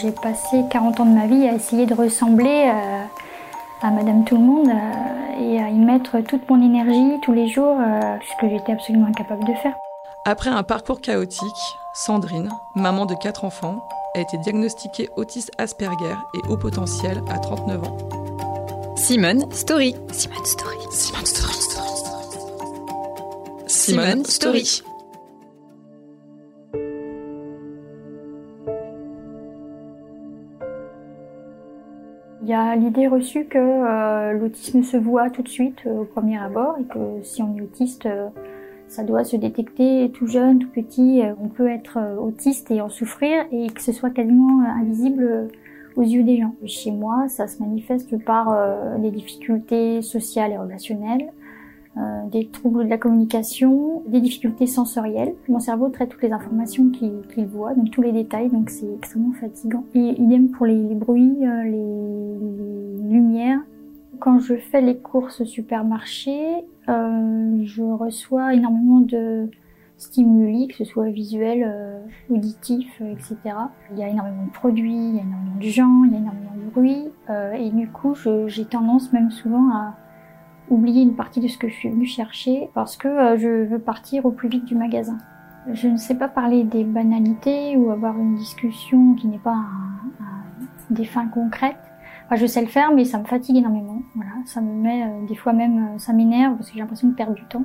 J'ai passé 40 ans de ma vie à essayer de ressembler euh, à Madame Tout le Monde euh, et à y mettre toute mon énergie tous les jours, euh, ce que j'étais absolument incapable de faire. Après un parcours chaotique, Sandrine, maman de quatre enfants, a été diagnostiquée autiste Asperger et haut potentiel à 39 ans. Simone Story. Simone Story. Simone Story. Simone Story. Il y a l'idée reçue que euh, l'autisme se voit tout de suite euh, au premier abord et que si on est autiste, euh, ça doit se détecter tout jeune, tout petit. On peut être autiste et en souffrir et que ce soit quasiment invisible aux yeux des gens. Chez moi, ça se manifeste par des difficultés sociales et relationnelles, euh, des troubles de la communication, des difficultés sensorielles. Mon cerveau traite toutes les informations qu'il voit, donc tous les détails, donc c'est extrêmement fatigant. Et idem pour les, bruits, euh, les, lumières. Quand je fais les courses au supermarché, euh, je reçois énormément de stimuli, que ce soit visuel, euh, auditif, etc. Il y a énormément de produits, il y a énormément de gens, il y a énormément de bruit, et du coup, j'ai tendance même souvent à oublier une partie de ce que je suis venue chercher parce que euh, je veux partir au plus vite du magasin. Je ne sais pas parler des banalités ou avoir une discussion qui n'est pas des fins concrètes. Enfin, je sais le faire, mais ça me fatigue énormément. Voilà, ça me met, euh, des fois même, euh, ça m'énerve parce que j'ai l'impression de perdre du temps.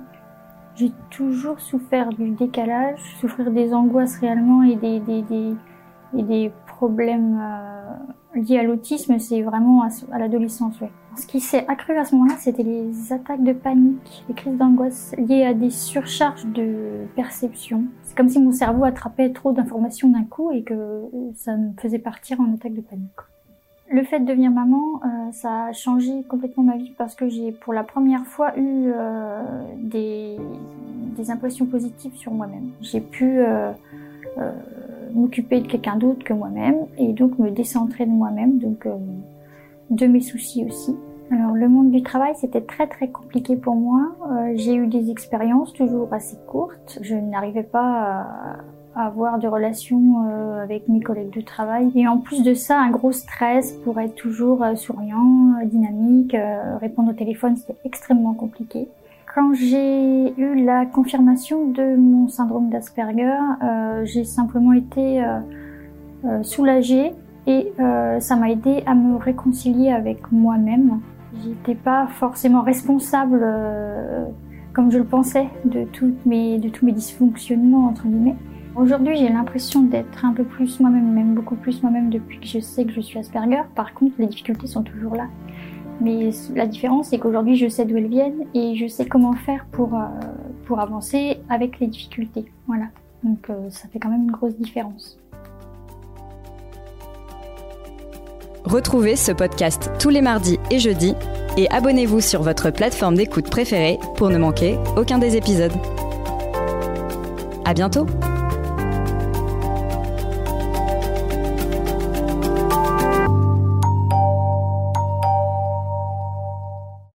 J'ai toujours souffert du décalage, souffrir des angoisses réellement et des, des, des, et des problèmes liés à l'autisme, c'est vraiment à, l'adolescence. Ce qui s'est accru à ce moment-là, c'était les attaques de panique, les crises d'angoisse liées à des surcharges de perception. C'est comme si mon cerveau attrapait trop d'informations d'un coup et que ça me faisait partir en attaque de panique. Le fait de devenir maman, euh, ça a changé complètement ma vie parce que j'ai pour la première fois eu euh, des, impressions positives sur moi-même. J'ai pu euh, m'occuper de quelqu'un d'autre que moi-même et donc me décentrer de moi-même, donc euh, de mes soucis aussi. Alors le monde du travail c'était très très compliqué pour moi. Euh, j'ai eu des expériences toujours assez courtes. Je n'arrivais pas à, avoir de relations euh, avec mes collègues de travail et en plus de ça un gros stress pour être toujours souriant, dynamique, répondre au téléphone c'était extrêmement compliqué. Quand j'ai eu la confirmation de mon syndrome d'Asperger, euh, j'ai simplement été euh, euh, soulagée et ça m'a aidé à me réconcilier avec moi-même. J'étais pas forcément responsable, comme je le pensais, de, de tous mes dysfonctionnements entre guillemets. Aujourd'hui, j'ai l'impression d'être un peu plus moi-même, même beaucoup plus moi-même depuis que je sais que je suis Asperger. Par contre, les difficultés sont toujours là. Mais la différence, c'est qu'aujourd'hui, je sais d'où elles viennent et je sais comment faire pour, euh, pour avancer avec les difficultés. Voilà. Donc euh, ça fait quand même une grosse différence. Retrouvez ce podcast tous les mardis et jeudis et abonnez-vous sur votre plateforme d'écoute préférée pour ne manquer aucun des épisodes. À bientôt!